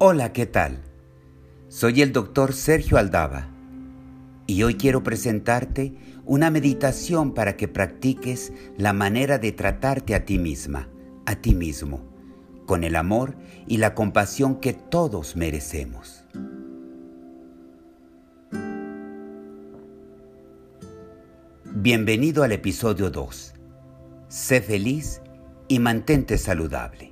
Hola, ¿qué tal? Soy el doctor Sergio Aldaba y hoy quiero presentarte una meditación para que practiques la manera de tratarte a ti misma, a ti mismo, con el amor y la compasión que todos merecemos. Bienvenido al episodio 2. Sé feliz y mantente saludable.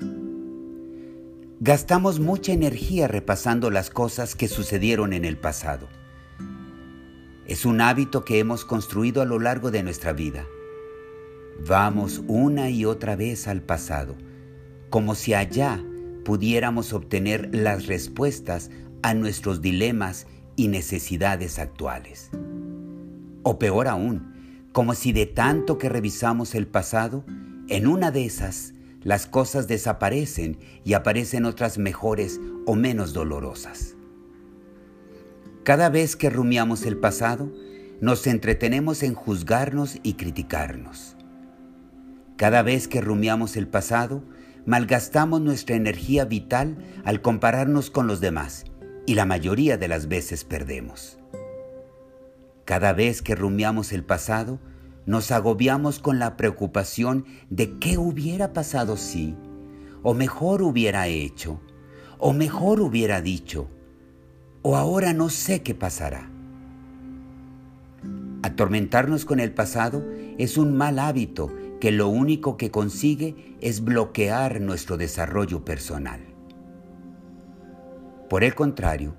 Gastamos mucha energía repasando las cosas que sucedieron en el pasado. Es un hábito que hemos construido a lo largo de nuestra vida. Vamos una y otra vez al pasado, como si allá pudiéramos obtener las respuestas a nuestros dilemas y necesidades actuales. O peor aún, como si de tanto que revisamos el pasado, en una de esas las cosas desaparecen y aparecen otras mejores o menos dolorosas. Cada vez que rumiamos el pasado, nos entretenemos en juzgarnos y criticarnos. Cada vez que rumiamos el pasado, malgastamos nuestra energía vital al compararnos con los demás y la mayoría de las veces perdemos. Cada vez que rumiamos el pasado, nos agobiamos con la preocupación de qué hubiera pasado si, o mejor hubiera hecho, o mejor hubiera dicho, o ahora no sé qué pasará. Atormentarnos con el pasado es un mal hábito que lo único que consigue es bloquear nuestro desarrollo personal. Por el contrario,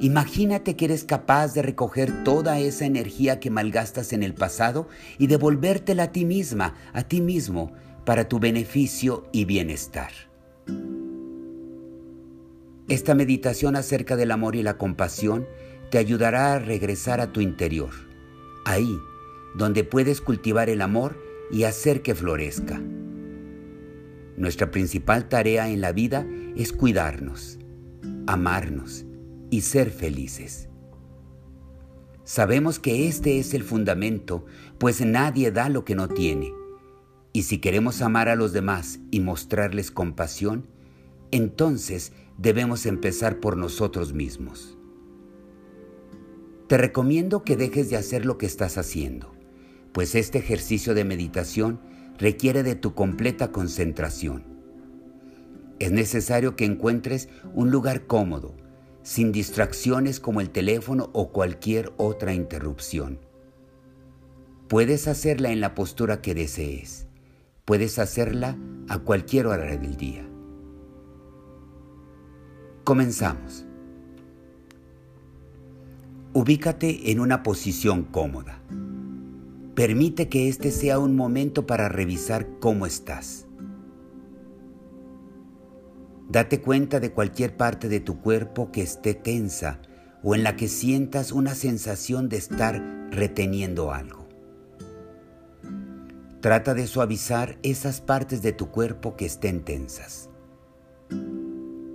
Imagínate que eres capaz de recoger toda esa energía que malgastas en el pasado y devolvértela a ti misma, a ti mismo, para tu beneficio y bienestar. Esta meditación acerca del amor y la compasión te ayudará a regresar a tu interior, ahí donde puedes cultivar el amor y hacer que florezca. Nuestra principal tarea en la vida es cuidarnos, amarnos, y ser felices. Sabemos que este es el fundamento, pues nadie da lo que no tiene. Y si queremos amar a los demás y mostrarles compasión, entonces debemos empezar por nosotros mismos. Te recomiendo que dejes de hacer lo que estás haciendo, pues este ejercicio de meditación requiere de tu completa concentración. Es necesario que encuentres un lugar cómodo, sin distracciones como el teléfono o cualquier otra interrupción. Puedes hacerla en la postura que desees. Puedes hacerla a cualquier hora del día. Comenzamos. Ubícate en una posición cómoda. Permite que este sea un momento para revisar cómo estás. Date cuenta de cualquier parte de tu cuerpo que esté tensa o en la que sientas una sensación de estar reteniendo algo. Trata de suavizar esas partes de tu cuerpo que estén tensas.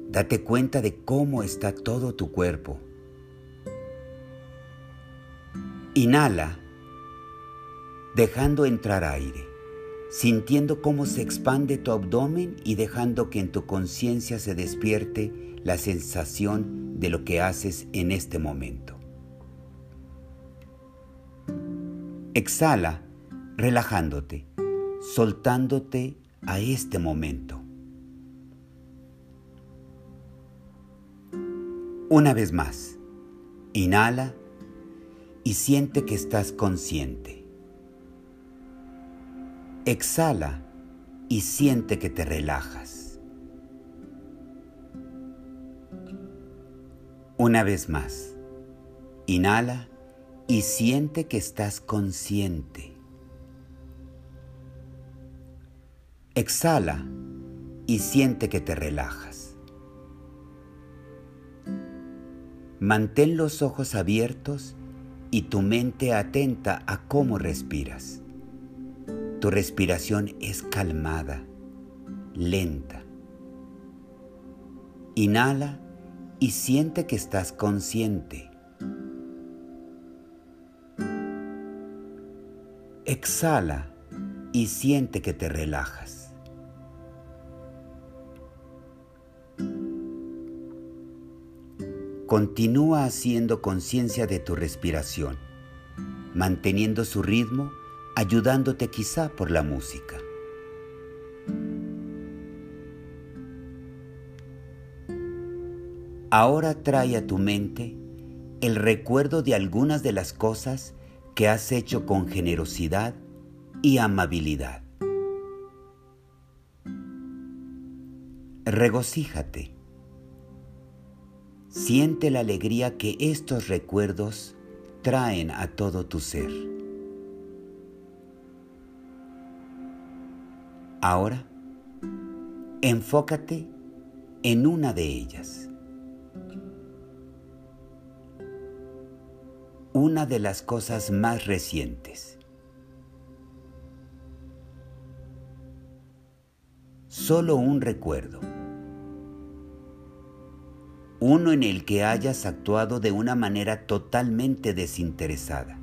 Date cuenta de cómo está todo tu cuerpo. Inhala, dejando entrar aire sintiendo cómo se expande tu abdomen y dejando que en tu conciencia se despierte la sensación de lo que haces en este momento. Exhala, relajándote, soltándote a este momento. Una vez más, inhala y siente que estás consciente. Exhala y siente que te relajas. Una vez más, inhala y siente que estás consciente. Exhala y siente que te relajas. Mantén los ojos abiertos y tu mente atenta a cómo respiras. Tu respiración es calmada, lenta. Inhala y siente que estás consciente. Exhala y siente que te relajas. Continúa haciendo conciencia de tu respiración, manteniendo su ritmo, ayudándote quizá por la música. Ahora trae a tu mente el recuerdo de algunas de las cosas que has hecho con generosidad y amabilidad. Regocíjate. Siente la alegría que estos recuerdos traen a todo tu ser. Ahora, enfócate en una de ellas. Una de las cosas más recientes. Solo un recuerdo uno en el que hayas actuado de una manera totalmente desinteresada,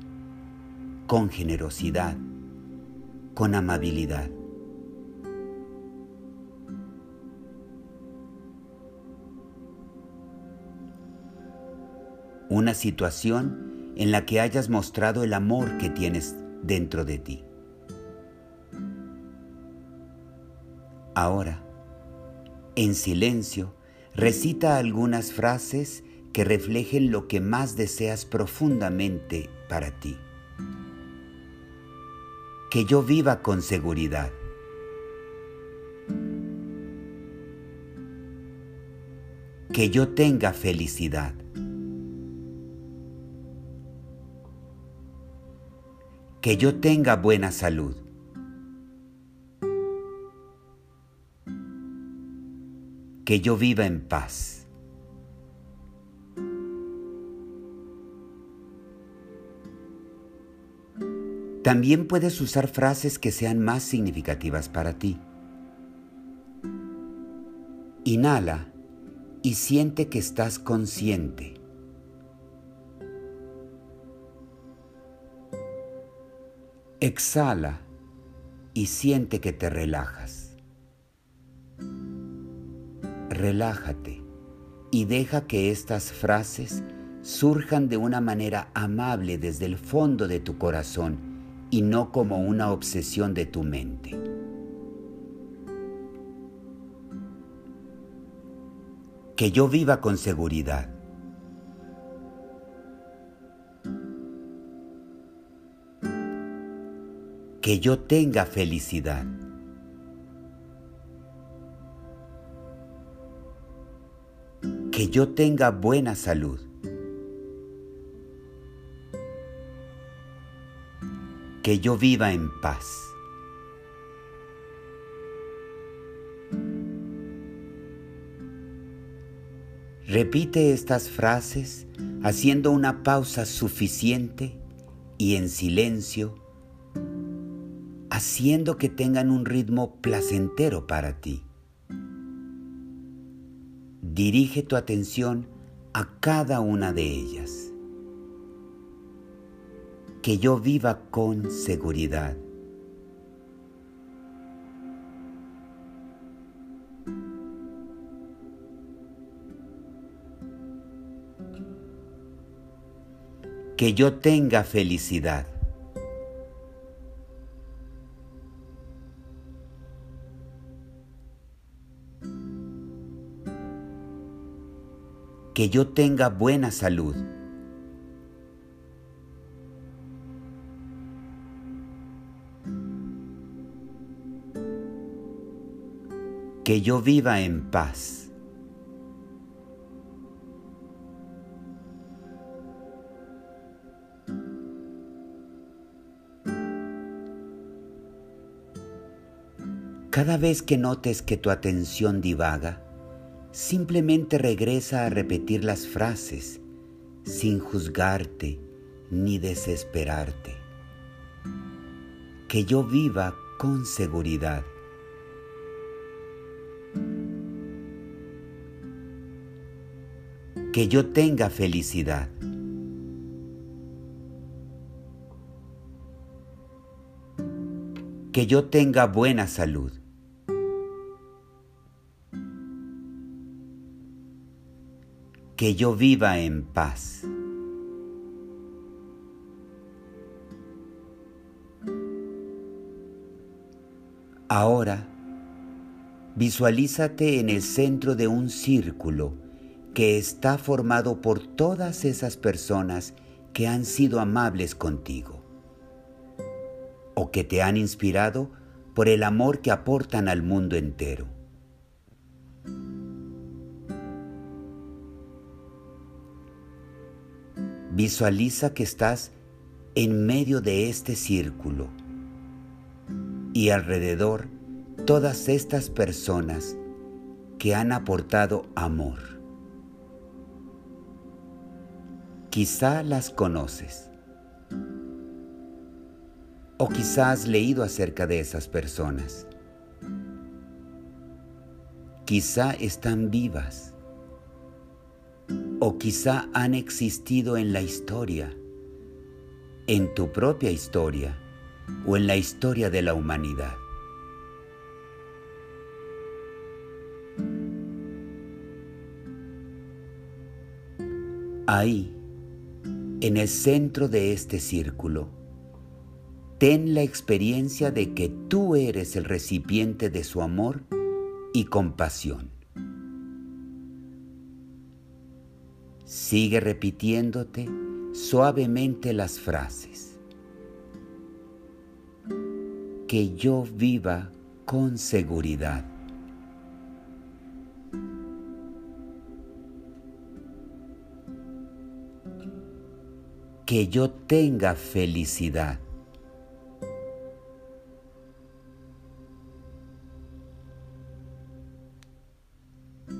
con generosidad, con amabilidad. Una situación en la que hayas mostrado el amor que tienes dentro de ti. Ahora, en silencio, Recita algunas frases que reflejen lo que más deseas profundamente para ti. Que yo viva con seguridad. Que yo tenga felicidad. Que yo tenga buena salud. que yo viva en paz. También puedes usar frases que sean más significativas para ti. Inhala y siente que estás consciente. Exhala y siente que te relajas relájate y deja que estas frases surjan de una manera amable desde el fondo de tu corazón y no como una obsesión de tu mente. Que yo viva con seguridad. Que yo tenga felicidad. que yo tenga buena salud. Que yo viva en paz. Repite estas frases haciendo una pausa suficiente y en silencio, haciendo que tengan un ritmo placentero para ti dirige tu atención a cada una de ellas. Que yo viva con seguridad. Que yo tenga felicidad. Que yo tenga buena salud. Que yo viva en paz. Cada vez que notes que tu atención divaga, Simplemente regresa a repetir las frases sin juzgarte ni desesperarte. Que yo viva con seguridad. Que yo tenga felicidad. Que yo tenga buena salud. Que yo viva en paz. Ahora, visualízate en el centro de un círculo que está formado por todas esas personas que han sido amables contigo o que te han inspirado por el amor que aportan al mundo entero. Visualiza que estás en medio de este círculo y alrededor todas estas personas que han aportado amor. Quizá las conoces o quizá has leído acerca de esas personas. Quizá están vivas o quizá han existido en la historia, en tu propia historia o en la historia de la humanidad. Ahí, en el centro de este círculo, ten la experiencia de que tú eres el recipiente de su amor y compasión. Sigue repitiéndote suavemente las frases. Que yo viva con seguridad. Que yo tenga felicidad.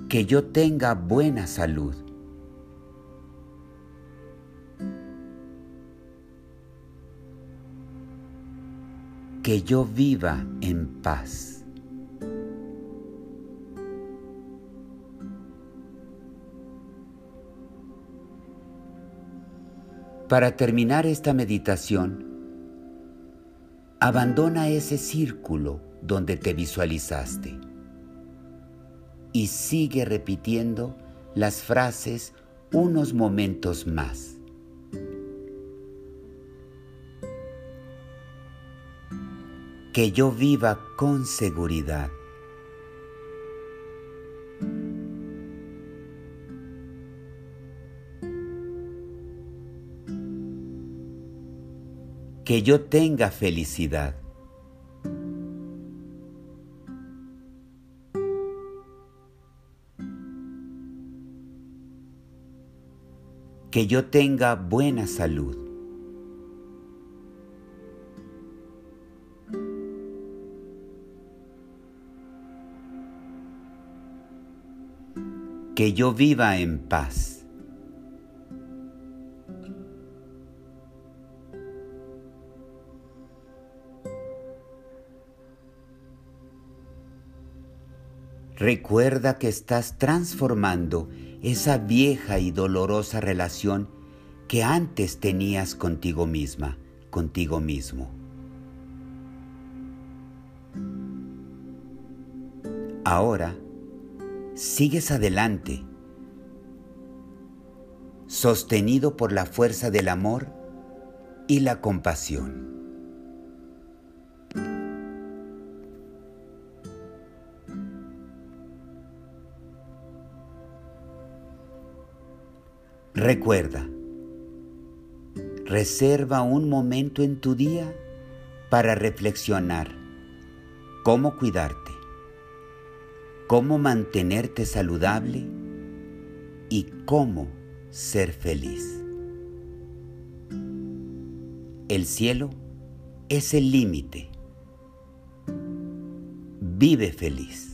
Que yo tenga buena salud. Que yo viva en paz. Para terminar esta meditación, abandona ese círculo donde te visualizaste y sigue repitiendo las frases unos momentos más. Que yo viva con seguridad. Que yo tenga felicidad. Que yo tenga buena salud. Que yo viva en paz. Recuerda que estás transformando esa vieja y dolorosa relación que antes tenías contigo misma, contigo mismo. Ahora, sigues adelante, sostenido por la fuerza del amor y la compasión. Recuerda, reserva un momento en tu día para reflexionar cómo cuidarte cómo mantenerte saludable y cómo ser feliz. El cielo es el límite. Vive feliz.